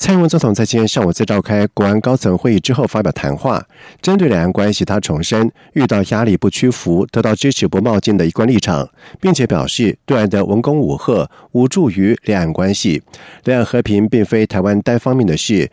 蔡英文总统在今天上午在召开国安高层会议之后发表谈话，针对两岸关系，他重申遇到压力不屈服、得到支持不冒进的一贯立场，并且表示对岸的文攻武吓无助于两岸关系，两岸和平并非台湾单方面的事，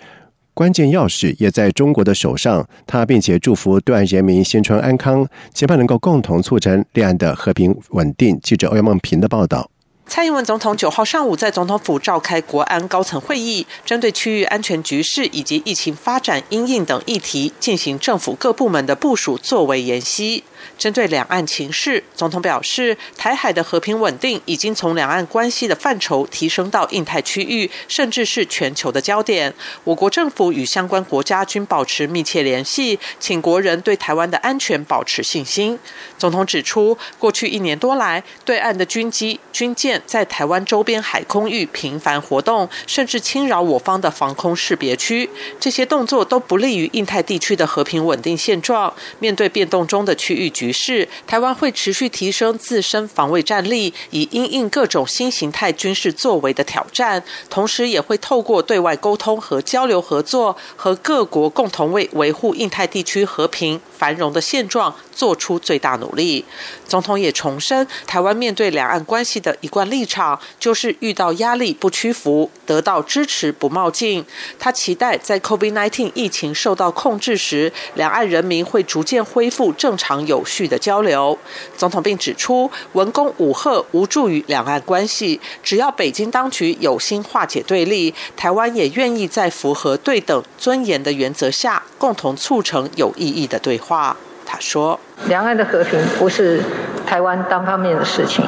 关键钥匙也在中国的手上。他并且祝福对岸人民新春安康，期盼能够共同促成两岸的和平稳定。记者欧阳梦平的报道。蔡英文总统九号上午在总统府召开国安高层会议，针对区域安全局势以及疫情发展、因应等议题，进行政府各部门的部署作为研析。针对两岸情势，总统表示，台海的和平稳定已经从两岸关系的范畴提升到印太区域，甚至是全球的焦点。我国政府与相关国家均保持密切联系，请国人对台湾的安全保持信心。总统指出，过去一年多来，对岸的军机、军舰在台湾周边海空域频繁活动，甚至侵扰我方的防空识别区，这些动作都不利于印太地区的和平稳定现状。面对变动中的区域局势，台湾会持续提升自身防卫战力，以因应各种新形态军事作为的挑战，同时也会透过对外沟通和交流合作，和各国共同为维护印太地区和平繁荣的现状做出最大努力。总统也重申，台湾面对两岸关系的一贯立场，就是遇到压力不屈服，得到支持不冒进。他期待在 COVID-19 疫情受到控制时，两岸人民会逐渐恢复正常有序的交流。总统并指出，文攻武吓无助于两岸关系，只要北京当局有心化解对立，台湾也愿意在符合对等尊严的原则下，共同促成有意义的对话。话他说：“两岸的和平不是台湾单方面的事情，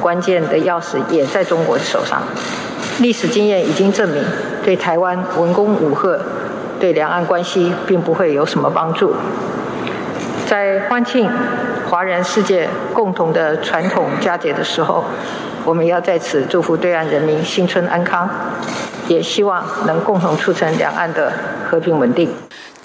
关键的钥匙也在中国手上。历史经验已经证明，对台湾文攻武吓，对两岸关系并不会有什么帮助。在欢庆华人世界共同的传统佳节的时候，我们要在此祝福对岸人民新春安康，也希望能共同促成两岸的和平稳定。”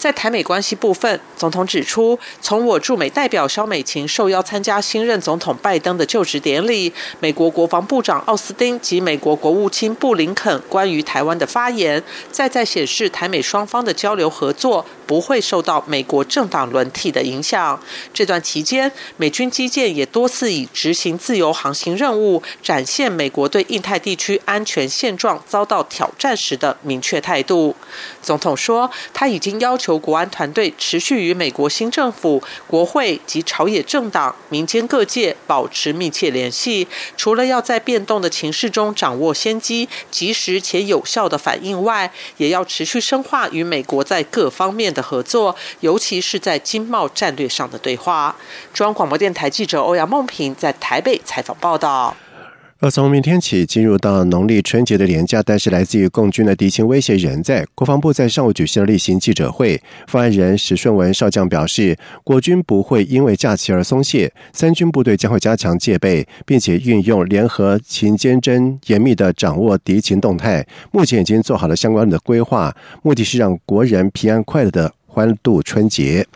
在台美关系部分，总统指出，从我驻美代表肖美琴受邀参加新任总统拜登的就职典礼，美国国防部长奥斯汀及美国国务卿布林肯关于台湾的发言，再再显示台美双方的交流合作不会受到美国政党轮替的影响。这段期间，美军基建也多次以执行自由航行任务，展现美国对印太地区安全现状遭到挑战时的明确态度。总统说，他已经要求。国安团队持续与美国新政府、国会及朝野政党、民间各界保持密切联系。除了要在变动的情势中掌握先机、及时且有效的反应外，也要持续深化与美国在各方面的合作，尤其是在经贸战略上的对话。中央广播电台记者欧阳梦平在台北采访报道。而从明天起进入到农历春节的年假，但是来自于共军的敌情威胁仍在。国防部在上午举行了例行记者会，发言人史顺文少将表示，国军不会因为假期而松懈，三军部队将会加强戒备，并且运用联合勤监侦，严密的掌握敌情动态。目前已经做好了相关的规划，目的是让国人平安快乐的欢度春节。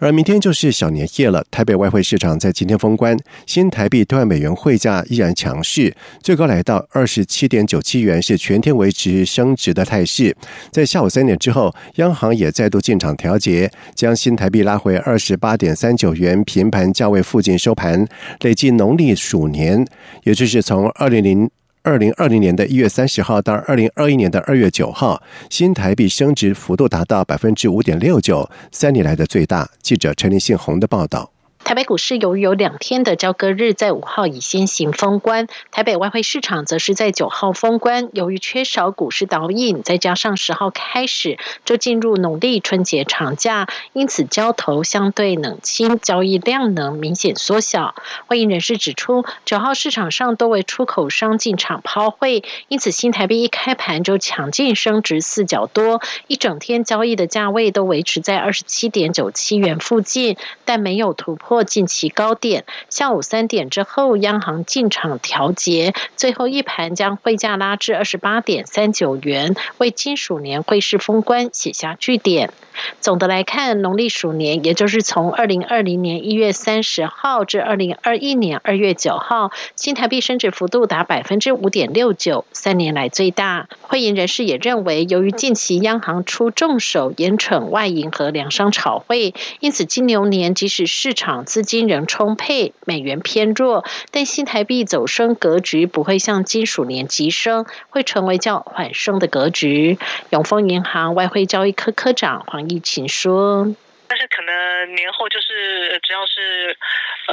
而明天就是小年夜了，台北外汇市场在今天封关，新台币兑换美元汇价依然强势，最高来到二十七点九七元，是全天维持升值的态势。在下午三点之后，央行也再度进场调节，将新台币拉回二十八点三九元平盘价位附近收盘。累计农历鼠年，也就是从二零零。二零二零年的一月三十号到二零二一年的二月九号，新台币升值幅度达到百分之五点六九，三年来的最大。记者陈立信宏的报道。台北股市由于有两天的交割日，在五号已先行封关。台北外汇市场则是在九号封关。由于缺少股市导引，再加上十号开始就进入农历春节长假，因此交投相对冷清，交易量能明显缩小。欢迎人士指出，九号市场上多为出口商进场抛汇，因此新台币一开盘就强劲升值四角多，一整天交易的价位都维持在二十七点九七元附近，但没有突破。近期高点。下午三点之后，央行进场调节，最后一盘将汇价拉至二十八点三九元，为金属年汇市封关写下句点。总的来看，农历鼠年，也就是从二零二零年一月三十号至二零二一年二月九号，新台币升值幅度达百分之五点六九，三年来最大。会银人士也认为，由于近期央行出重手严惩外银和粮商炒汇，因此金牛年即使市场资金仍充沛，美元偏弱，但新台币走升格局不会像金属年急升，会成为较缓升的格局。永丰银行外汇交易科科长黄。疫情说，但是可能年后就是只要是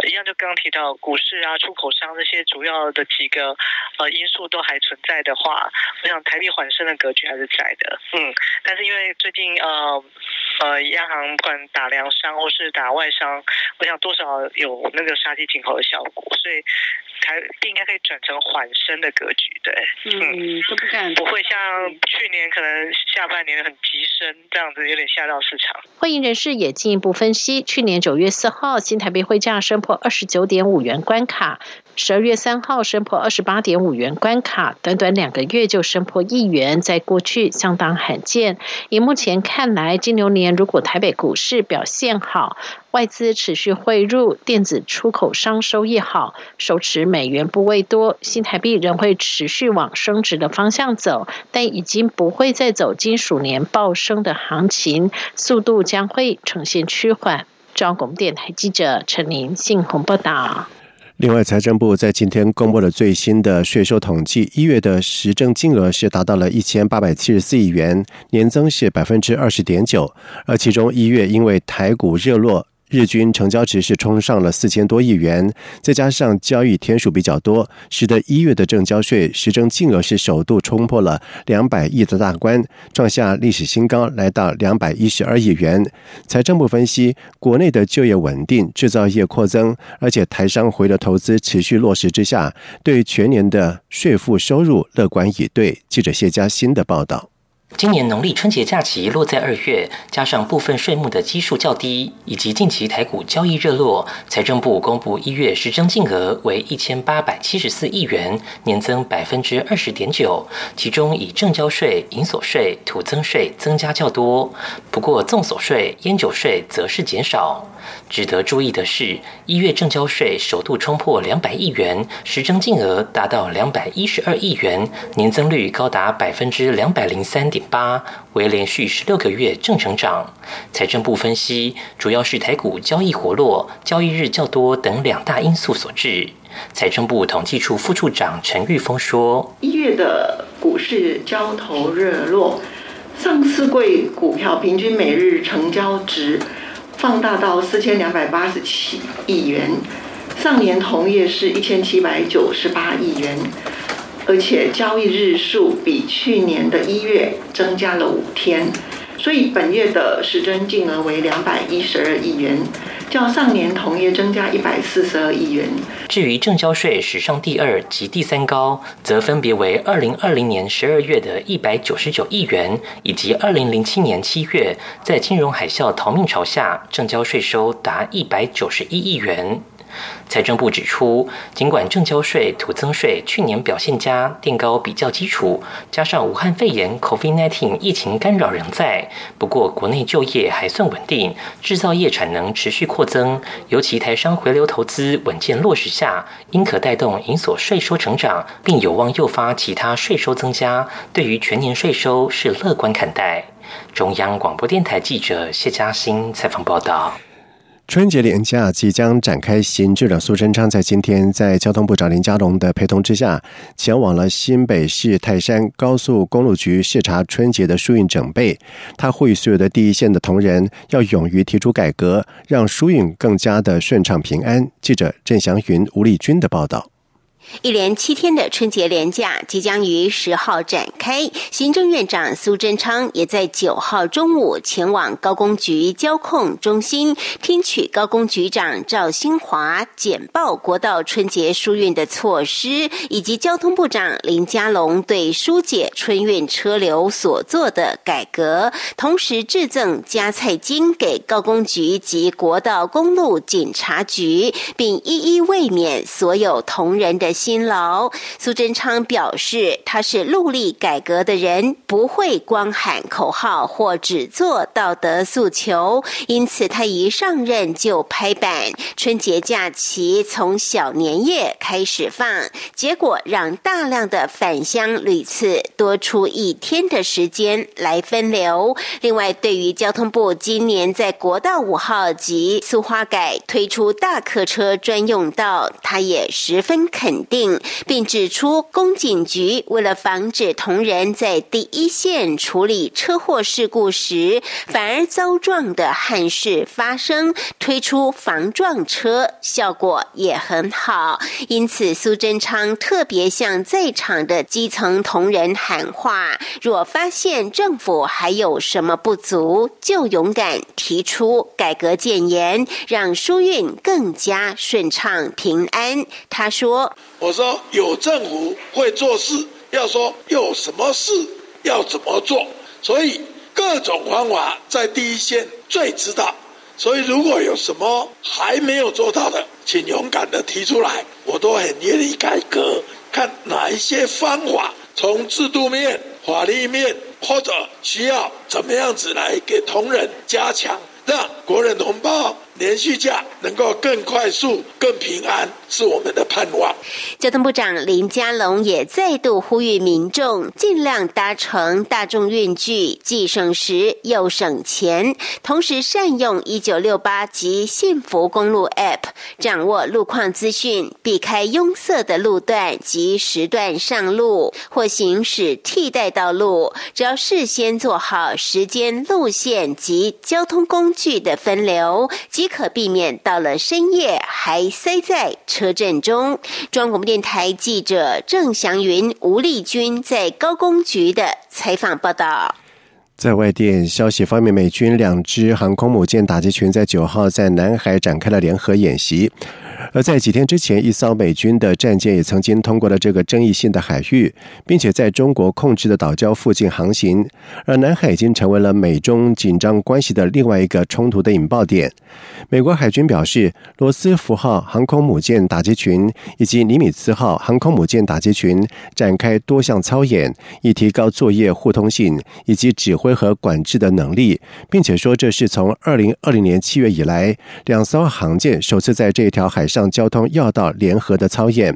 一样，就刚刚提到股市啊、出口商这些主要的几个呃因素都还存在的话，我想台币缓升的格局还是在的。嗯，但是因为最近呃呃央行不管打粮商或是打外商，我想多少有那个杀鸡儆猴的效果，所以。台币应该可以转成缓升的格局，对，嗯，都不敢，不会像去年可能下半年很急升这样子，有点吓到市场。会议人士也进一步分析，去年九月四号新台币汇价升破二十九点五元关卡。十二月三号升破二十八点五元关卡，短短两个月就升破一元，在过去相当罕见。以目前看来，金牛年如果台北股市表现好，外资持续汇入，电子出口商收益好，手持美元部位多，新台币仍会持续往升值的方向走，但已经不会再走金属年暴升的行情，速度将会呈现趋缓。中央广播电台记者陈琳信洪报道。另外，财政部在今天公布了最新的税收统计，一月的实证金额是达到了一千八百七十四亿元，年增是百分之二十点九，而其中一月因为台股热络。日均成交值是冲上了四千多亿元，再加上交易天数比较多，使得一月的正交税实征金额是首度冲破了两百亿的大关，创下历史新高，来到两百一十二亿元。财政部分析，国内的就业稳定，制造业扩增，而且台商回的投资持续落实之下，对全年的税负收入乐观以对。记者谢佳欣的报道。今年农历春节假期落在二月，加上部分税目的基数较低，以及近期台股交易热络，财政部公布一月实征金额为一千八百七十四亿元，年增百分之二十点九。其中以正交税、银所税、土增税增加较多，不过纵所税、烟酒税则是减少。值得注意的是，一月正交税首度冲破两百亿元，实征金额达到两百一十二亿元，年增率高达百分之两百零三点八，为连续十六个月正成长。财政部分析，主要是台股交易活络、交易日较多等两大因素所致。财政部统计处副处长陈玉峰说：“一月的股市交投热络，上市柜股票平均每日成交值。”放大到四千两百八十七亿元，上年同月是一千七百九十八亿元，而且交易日数比去年的一月增加了五天。所以本月的实征净额为两百一十二亿元，较上年同月增加一百四十二亿元。至于正交税史上第二及第三高，则分别为二零二零年十二月的一百九十九亿元，以及二零零七年七月在金融海啸逃命潮下，正交税收达一百九十一亿元。财政部指出，尽管正交税、土增税去年表现佳，垫高比较基础，加上武汉肺炎 （COVID-19） 疫情干扰仍在，不过国内就业还算稳定，制造业产能持续扩增，尤其台商回流投资稳健落实下，应可带动银所税收成长，并有望诱发其他税收增加。对于全年税收是乐观看待。中央广播电台记者谢嘉欣采访报道。春节连假即将展开行制的苏贞昌，在今天在交通部长林佳龙的陪同之下，前往了新北市泰山高速公路局视察春节的疏运整备。他呼吁所有的第一线的同仁要勇于提出改革，让疏运更加的顺畅平安。记者郑祥云、吴丽君的报道。一连七天的春节连假即将于十号展开，行政院长苏贞昌也在九号中午前往高工局交控中心，听取高工局长赵新华简报国道春节疏运的措施，以及交通部长林佳龙对疏解春运车流所做的改革，同时致赠加菜金给高工局及国道公路警察局，并一一慰勉所有同仁的。辛劳，苏贞昌表示，他是努力改革的人，不会光喊口号或只做道德诉求。因此，他一上任就拍板，春节假期从小年夜开始放，结果让大量的返乡旅次多出一天的时间来分流。另外，对于交通部今年在国道五号及苏花改推出大客车专用道，他也十分肯。定，并指出，公警局为了防止同仁在第一线处理车祸事故时，反而遭撞的憾事发生，推出防撞车，效果也很好。因此，苏贞昌特别向在场的基层同仁喊话：若发现政府还有什么不足，就勇敢提出改革建言，让疏运更加顺畅平安。他说。我说有政府会做事，要说有什么事要怎么做，所以各种方法在第一线最知道。所以如果有什么还没有做到的，请勇敢的提出来，我都很愿意改革。看哪一些方法，从制度面、法律面，或者需要怎么样子来给同仁加强，让国人同胞。连续假能够更快速、更平安，是我们的盼望。交通部长林佳龙也再度呼吁民众尽量搭乘大众运具，既省时又省钱。同时，善用一九六八及幸福公路 App，掌握路况资讯，避开拥塞的路段及时段上路，或行驶替代道路。只要事先做好时间、路线及交通工具的分流，即即可避免到了深夜还塞在车阵中。中央广播电台记者郑祥云、吴丽君在高工局的采访报道。在外电消息方面，美军两支航空母舰打击群在九号在南海展开了联合演习。而在几天之前，一艘美军的战舰也曾经通过了这个争议性的海域，并且在中国控制的岛礁附近航行。而南海已经成为了美中紧张关系的另外一个冲突的引爆点。美国海军表示，罗斯福号航空母舰打击群以及尼米兹号航空母舰打击群展开多项操演，以提高作业互通性以及指挥和管制的能力，并且说这是从二零二零年七月以来两艘航舰首次在这一条海海上交通要道联合的操演。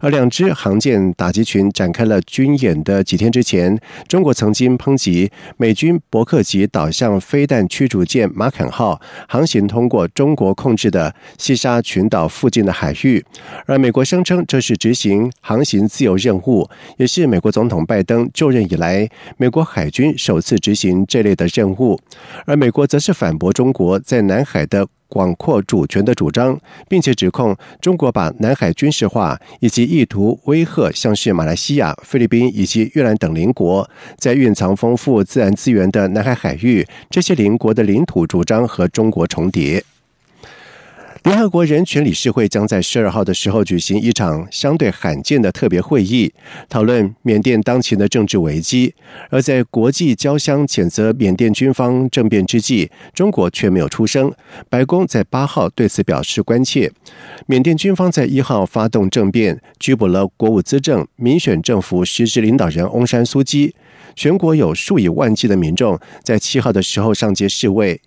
而两支航舰打击群展开了军演的几天之前，中国曾经抨击美军伯克级导向飞弹驱逐舰马肯号航行。通过中国控制的西沙群岛附近的海域，而美国声称这是执行航行自由任务，也是美国总统拜登就任以来美国海军首次执行这类的任务。而美国则是反驳中国在南海的广阔主权的主张，并且指控中国把南海军事化，以及意图威吓像是马来西亚、菲律宾以及越南等邻国在蕴藏丰富自然资源的南海海域这些邻国的领土主张和中国重叠。联合国人权理事会将在十二号的时候举行一场相对罕见的特别会议，讨论缅甸当前的政治危机。而在国际交相谴责缅甸军方政变之际，中国却没有出声。白宫在八号对此表示关切。缅甸军方在一号发动政变，拘捕了国务资政、民选政府实质领导人翁山苏基。全国有数以万计的民众在七号的时候上街示威。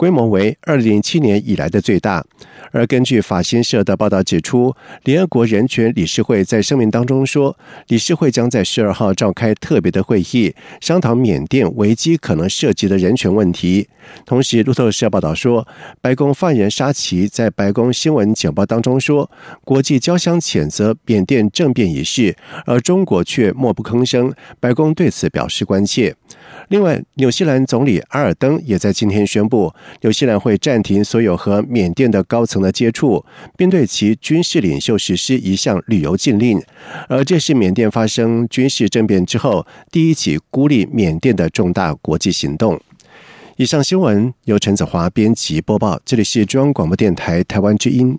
规模为二零零七年以来的最大。而根据法新社的报道指出，联合国人权理事会在声明当中说，理事会将在十二号召开特别的会议，商讨缅甸危机可能涉及的人权问题。同时，路透社报道说，白宫发言人沙奇在白宫新闻简报当中说，国际交相谴责缅甸政变一事，而中国却默不吭声。白宫对此表示关切。另外，纽西兰总理阿尔登也在今天宣布，纽西兰会暂停所有和缅甸的高层的接触，并对其军事领袖实施一项旅游禁令。而这是缅甸发生军事政变之后第一起孤立缅甸的重大国际行动。以上新闻由陈子华编辑播报，这里是中央广播电台台湾之音。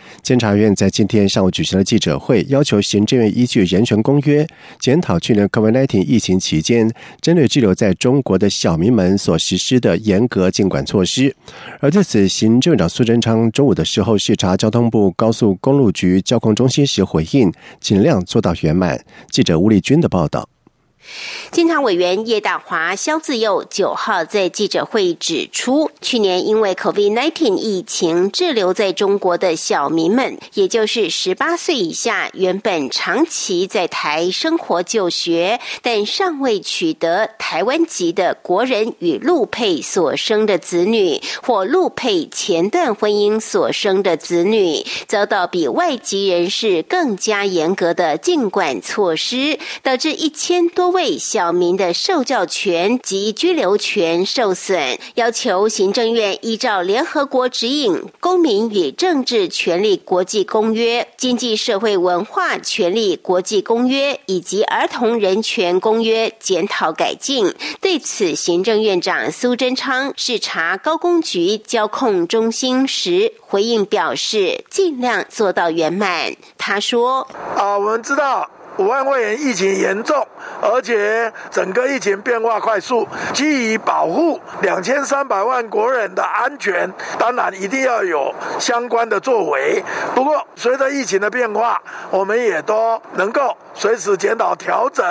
监察院在今天上午举行了记者会，要求行政院依据人权公约检讨去年 COVID-19 疫情期间针对滞留在中国的小民们所实施的严格监管措施。而对此，行政院长苏贞昌中午的时候视察交通部高速公路局交控中心时回应，尽量做到圆满。记者吴丽君的报道。监察委员叶大华、肖自佑九号在记者会指出，去年因为 COVID-19 疫情滞留在中国的小民们，也就是十八岁以下，原本长期在台生活就学，但尚未取得台湾籍的国人与陆配所生的子女，或陆配前段婚姻所生的子女，遭到比外籍人士更加严格的禁管措施，导致一千多位。小民的受教权及居留权受损，要求行政院依照联合国指引《公民与政治权利国际公约》、《经济社会文化权利国际公约》以及《儿童人权公约》检讨改进。对此，行政院长苏贞昌视察高工局交控中心时回应表示，尽量做到圆满。他说：“啊，我们知道。”武汉肺炎疫情严重，而且整个疫情变化快速，基于保护两千三百万国人的安全，当然一定要有相关的作为。不过，随着疫情的变化，我们也都能够随时检讨调整。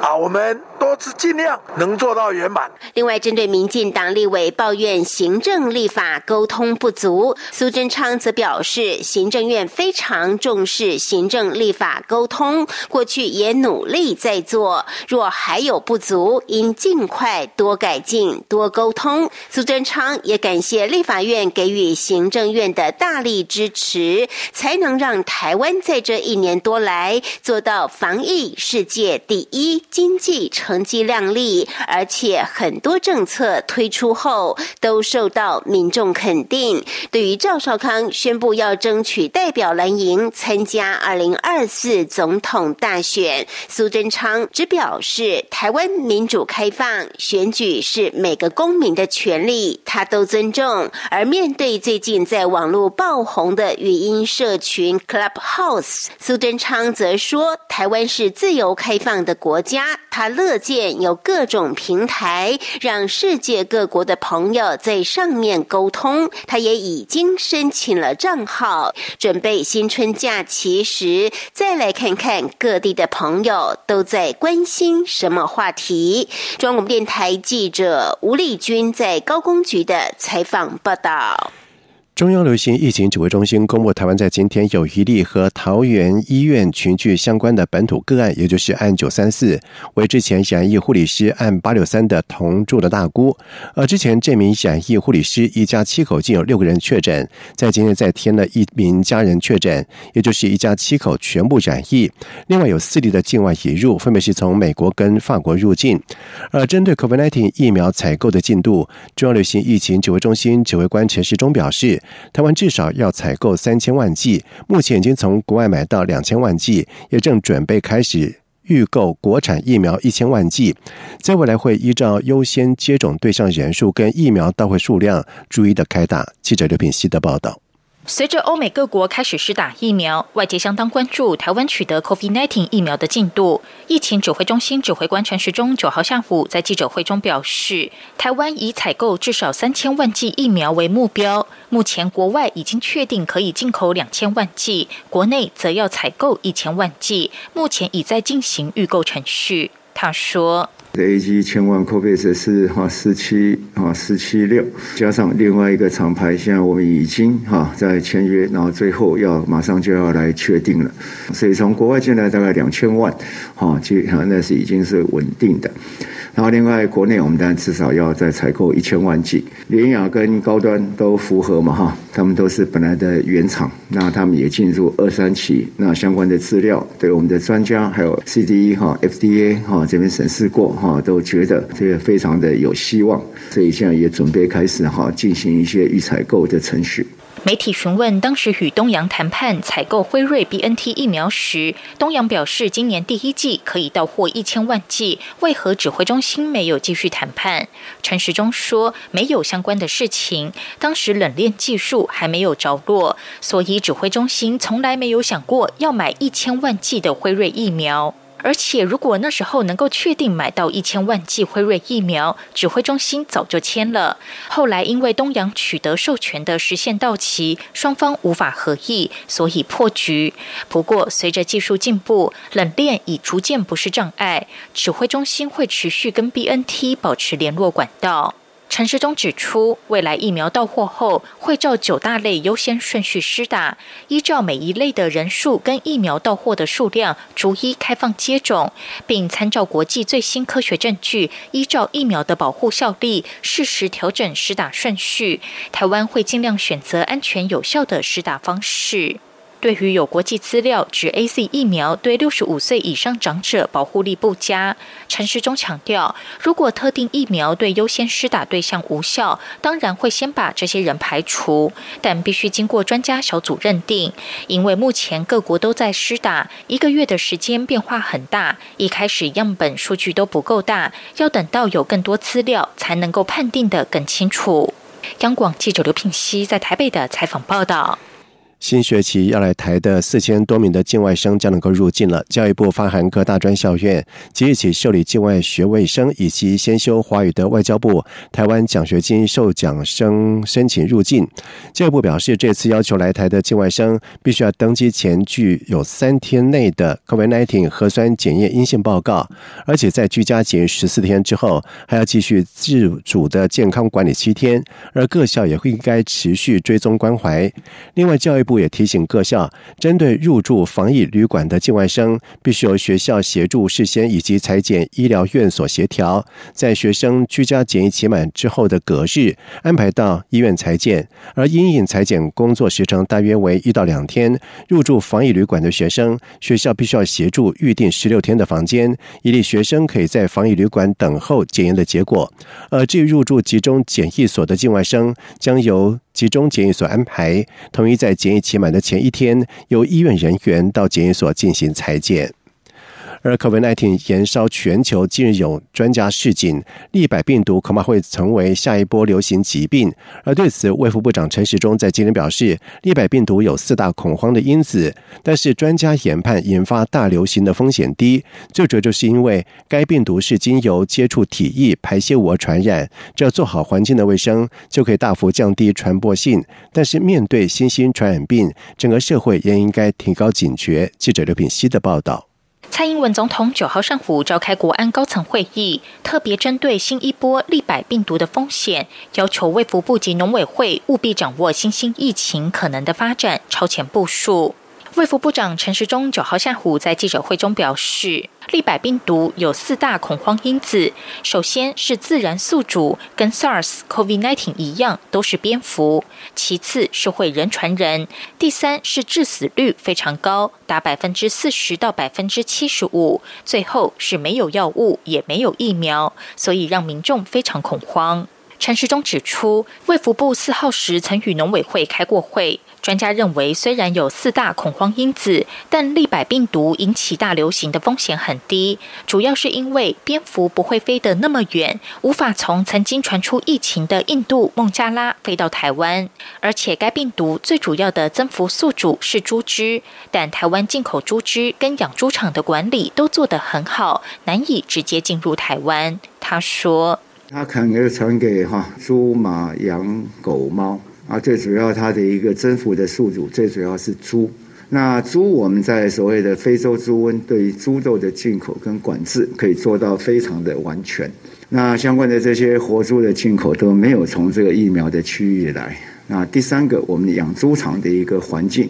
啊，我们都是尽量能做到圆满。另外，针对民进党立委抱怨行政立法沟通不足，苏贞昌则表示，行政院非常重视行政立法沟通。过去也努力在做，若还有不足，应尽快多改进、多沟通。苏贞昌也感谢立法院给予行政院的大力支持，才能让台湾在这一年多来做到防疫世界第一，经济成成绩亮丽，而且很多政策推出后都受到民众肯定。对于赵少康宣布要争取代表蓝营参加二零二四总统。大选，苏贞昌只表示，台湾民主开放，选举是每个公民的权利，他都尊重。而面对最近在网络爆红的语音社群 Clubhouse，苏贞昌则说，台湾是自由开放的国家，他乐见有各种平台，让世界各国的朋友在上面沟通。他也已经申请了账号，准备新春假期时再来看看各。地的朋友都在关心什么话题？中广电台记者吴丽君在高工局的采访报道。中央流行疫情指挥中心公布，台湾在今天有一例和桃园医院群聚相关的本土个案，也就是案九三四，为之前染疫护理师案八六三的同住的大姑。而之前这名染疫护理师一家七口竟有六个人确诊，在今天再添了一名家人确诊，也就是一家七口全部染疫。另外有四例的境外引入，分别是从美国跟法国入境。而针对 COVID-19 疫苗采购的进度，中央流行疫情指挥中心指挥官陈时中表示。台湾至少要采购三千万剂，目前已经从国外买到两千万剂，也正准备开始预购国产疫苗一千万剂，在未来会依照优先接种对象人数跟疫苗到会数量逐一的开打。记者刘品希的报道。随着欧美各国开始施打疫苗，外界相当关注台湾取得 COVID-19 疫苗的进度。疫情指挥中心指挥官陈时中九号下午在记者会中表示，台湾以采购至少三千万剂疫苗为目标，目前国外已经确定可以进口两千万剂，国内则要采购一千万剂，目前已在进行预购程序。他说。A G 千万 Covis 是哈四七啊四七六，加上另外一个厂牌，现在我们已经哈在签约，然后最后要马上就要来确定了，所以从国外进来大概两千万，哈，就那是已经是稳定的。然后另外国内我们当然至少要再采购一千万剂，联雅跟高端都符合嘛哈，他们都是本来的原厂，那他们也进入二三期，那相关的资料对我们的专家还有 C D E 哈 F D A 哈这边审视过哈，都觉得这个非常的有希望，所以现在也准备开始哈进行一些预采购的程序。媒体询问当时与东阳谈判采购辉瑞 B N T 疫苗时，东阳表示今年第一季可以到货一千万剂，为何指挥中心没有继续谈判？陈时中说没有相关的事情，当时冷链技术还没有着落，所以指挥中心从来没有想过要买一千万剂的辉瑞疫苗。而且，如果那时候能够确定买到一千万剂辉瑞疫苗，指挥中心早就签了。后来因为东阳取得授权的时限到期，双方无法合意，所以破局。不过，随着技术进步，冷链已逐渐不是障碍，指挥中心会持续跟 BNT 保持联络管道。陈时中指出，未来疫苗到货后，会照九大类优先顺序施打，依照每一类的人数跟疫苗到货的数量，逐一开放接种，并参照国际最新科学证据，依照疫苗的保护效力，适时调整施打顺序。台湾会尽量选择安全有效的施打方式。对于有国际资料指 A Z 疫苗对六十五岁以上长者保护力不佳，陈时中强调，如果特定疫苗对优先施打对象无效，当然会先把这些人排除，但必须经过专家小组认定。因为目前各国都在施打，一个月的时间变化很大，一开始样本数据都不够大，要等到有更多资料才能够判定的更清楚。央广记者刘品熙在台北的采访报道。新学期要来台的四千多名的境外生将能够入境了。教育部发函各大专校院，即日起受理境外学位生以及先修华语的外交部台湾奖学金受奖生申请入境。教育部表示，这次要求来台的境外生必须要登机前具有三天内的 COVID-19 核酸检验阴性报告，而且在居家检疫十四天之后，还要继续自主的健康管理七天。而各校也会应该持续追踪关怀。另外，教育。部也提醒各校，针对入住防疫旅馆的境外生，必须由学校协助事先以及裁剪医疗院所协调，在学生居家检疫期满之后的隔日安排到医院裁剪。而阴影裁剪工作时程大约为一到两天。入住防疫旅馆的学生，学校必须要协助预定十六天的房间，以利学生可以在防疫旅馆等候检验的结果。而至于入住集中检疫所的境外生，将由集中检疫所安排，统一在检疫期满的前一天，由医院人员到检疫所进行裁剪。而 COVID-19 延烧全球，近日有专家示警，利百病毒恐怕会成为下一波流行疾病。而对此，卫福部长陈时中在今天表示，利百病毒有四大恐慌的因子，但是专家研判引发大流行的风险低。最主要就是因为该病毒是经由接触体液、排泄物而传染，只要做好环境的卫生，就可以大幅降低传播性。但是面对新兴传染病，整个社会也应该提高警觉。记者刘品希的报道。蔡英文总统九号上午召开国安高层会议，特别针对新一波利百病毒的风险，要求卫福部及农委会务必掌握新兴疫情可能的发展，超前部署。卫福部长陈时中九号下午在记者会中表示，利百病毒有四大恐慌因子，首先是自然宿主，跟 SARS、COVID-19 一样都是蝙蝠；其次是会人传人；第三是致死率非常高，达百分之四十到百分之七十五；最后是没有药物，也没有疫苗，所以让民众非常恐慌。陈时中指出，卫福部四号时曾与农委会开过会。专家认为，虽然有四大恐慌因子，但利百病毒引起大流行的风险很低，主要是因为蝙蝠不会飞得那么远，无法从曾经传出疫情的印度孟加拉飞到台湾。而且，该病毒最主要的增幅宿主是猪只，但台湾进口猪只跟养猪场的管理都做得很好，难以直接进入台湾。他说：“他可能传给哈猪、马、羊、狗、猫。”啊，最主要它的一个征服的宿主，最主要是猪。那猪我们在所谓的非洲猪瘟对于猪肉的进口跟管制可以做到非常的完全。那相关的这些活猪的进口都没有从这个疫苗的区域来。那第三个，我们养猪场的一个环境，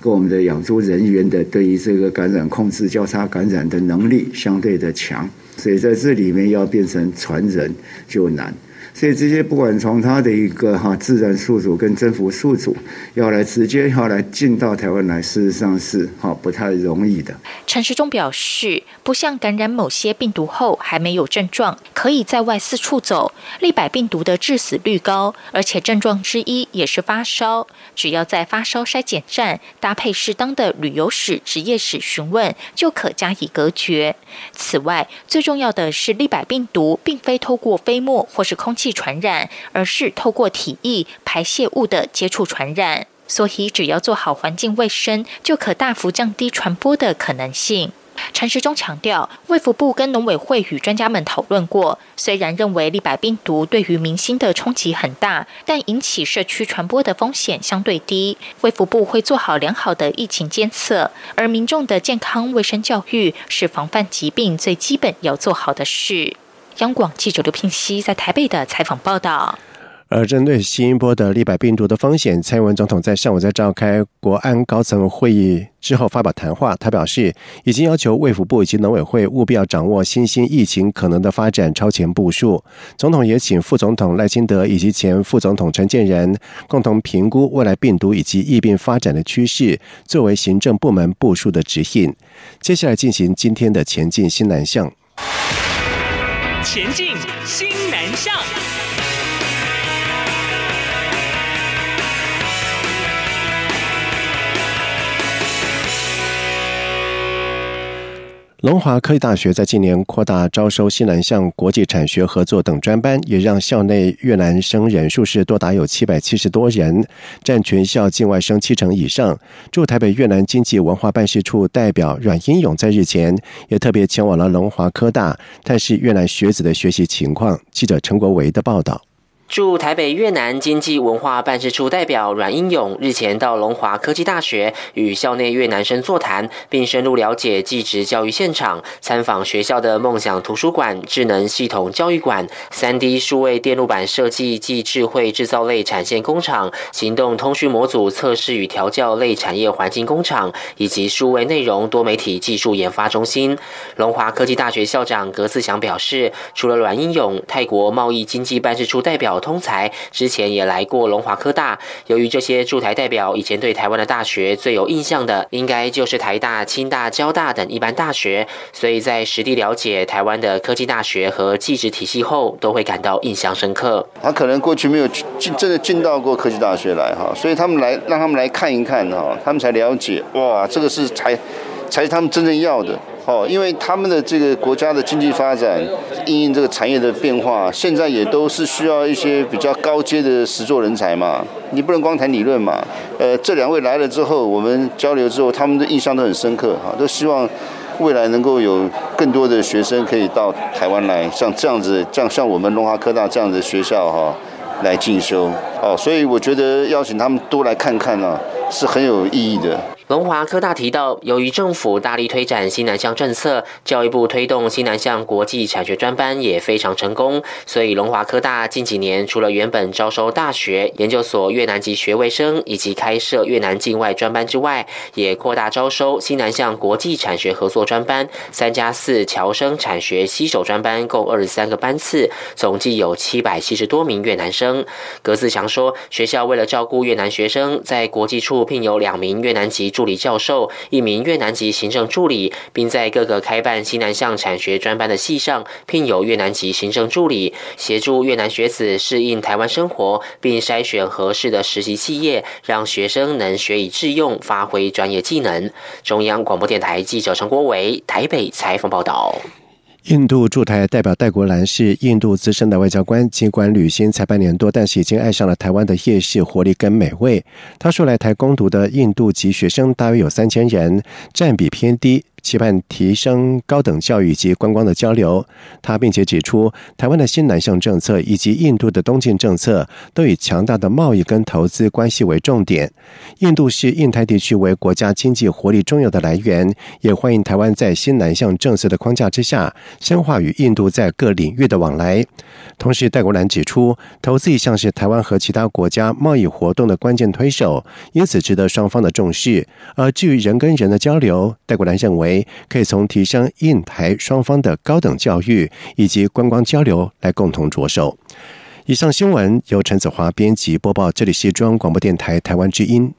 跟我们的养猪人员的对于这个感染控制、交叉感染的能力相对的强，所以在这里面要变成传人就难。所以这些不管从它的一个哈自然宿主跟征服宿主，要来直接要来进到台湾来，事实上是哈不太容易的。陈时中表示，不像感染某些病毒后还没有症状，可以在外四处走。立百病毒的致死率高，而且症状之一也是发烧。只要在发烧筛检站搭配适当的旅游史、职业史询问，就可加以隔绝。此外，最重要的是，立百病毒并非透过飞沫或是空气传染，而是透过体液、排泄物的接触传染。所以，只要做好环境卫生，就可大幅降低传播的可能性。陈时中强调，卫福部跟农委会与专家们讨论过，虽然认为立百病毒对于明星的冲击很大，但引起社区传播的风险相对低。卫福部会做好良好的疫情监测，而民众的健康卫生教育是防范疾病最基本要做好的事。央广记者刘聘熙在台北的采访报道。而针对新一波的立百病毒的风险，蔡英文总统在上午在召开国安高层会议之后发表谈话，他表示已经要求卫福部以及农委会务必要掌握新兴疫情可能的发展超前部署。总统也请副总统赖清德以及前副总统陈建仁共同评估未来病毒以及疫病发展的趋势，作为行政部门部署的指引。接下来进行今天的前进新南向。前进新南向。龙华科技大学在今年扩大招收西南向国际产学合作等专班，也让校内越南生人数是多达有七百七十多人，占全校境外生七成以上。驻台北越南经济文化办事处代表阮英勇在日前也特别前往了龙华科大，探视越南学子的学习情况。记者陈国维的报道。驻台北越南经济文化办事处代表阮英勇日前到龙华科技大学与校内越南生座谈，并深入了解技职教育现场，参访学校的梦想图书馆、智能系统教育馆、三 D 数位电路板设计暨智慧制造类产线工厂、行动通讯模组测试与调教类产业环境工厂，以及数位内容多媒体技术研发中心。龙华科技大学校长葛自祥表示，除了阮英勇，泰国贸易经济办事处代表。通才之前也来过龙华科大，由于这些驻台代表以前对台湾的大学最有印象的，应该就是台大、清大、交大等一般大学，所以在实地了解台湾的科技大学和技职体系后，都会感到印象深刻。他可能过去没有进，真的进到过科技大学来哈，所以他们来让他们来看一看哈，他们才了解哇，这个是才才是他们真正要的。哦，因为他们的这个国家的经济发展，应应这个产业的变化，现在也都是需要一些比较高阶的实作人才嘛。你不能光谈理论嘛。呃，这两位来了之后，我们交流之后，他们的印象都很深刻哈，都希望未来能够有更多的学生可以到台湾来，像这样子，像像我们龙华科大这样的学校哈，来进修。哦，所以我觉得邀请他们多来看看呢，是很有意义的。龙华科大提到，由于政府大力推展西南向政策，教育部推动西南向国际产学专班也非常成功，所以龙华科大近几年除了原本招收大学、研究所越南籍学位生，以及开设越南境外专班之外，也扩大招收西南向国际产学合作专班、三加四侨生产学西手专班，共二十三个班次，总计有七百七十多名越南生。葛自强说，学校为了照顾越南学生，在国际处聘有两名越南籍。助理教授，一名越南籍行政助理，并在各个开办西南向产学专班的系上聘有越南籍行政助理，协助越南学子适应台湾生活，并筛选合适的实习企业，让学生能学以致用，发挥专业技能。中央广播电台记者陈国伟台北采访报道。印度驻台代表戴国兰是印度资深的外交官，尽管旅行才半年多，但是已经爱上了台湾的夜市活力跟美味。他说，来台攻读的印度籍学生大约有三千人，占比偏低，期盼提升高等教育及观光的交流。他并且指出，台湾的新南向政策以及印度的东进政策都以强大的贸易跟投资关系为重点。印度是印太地区为国家经济活力重要的来源，也欢迎台湾在新南向政策的框架之下，深化与印度在各领域的往来。同时，戴国兰指出，投资一向是台湾和其他国家贸易活动的关键推手，因此值得双方的重视。而至于人跟人的交流，戴国兰认为可以从提升印台双方的高等教育以及观光交流来共同着手。以上新闻由陈子华编辑播报，这里是中央广播电台台湾之音。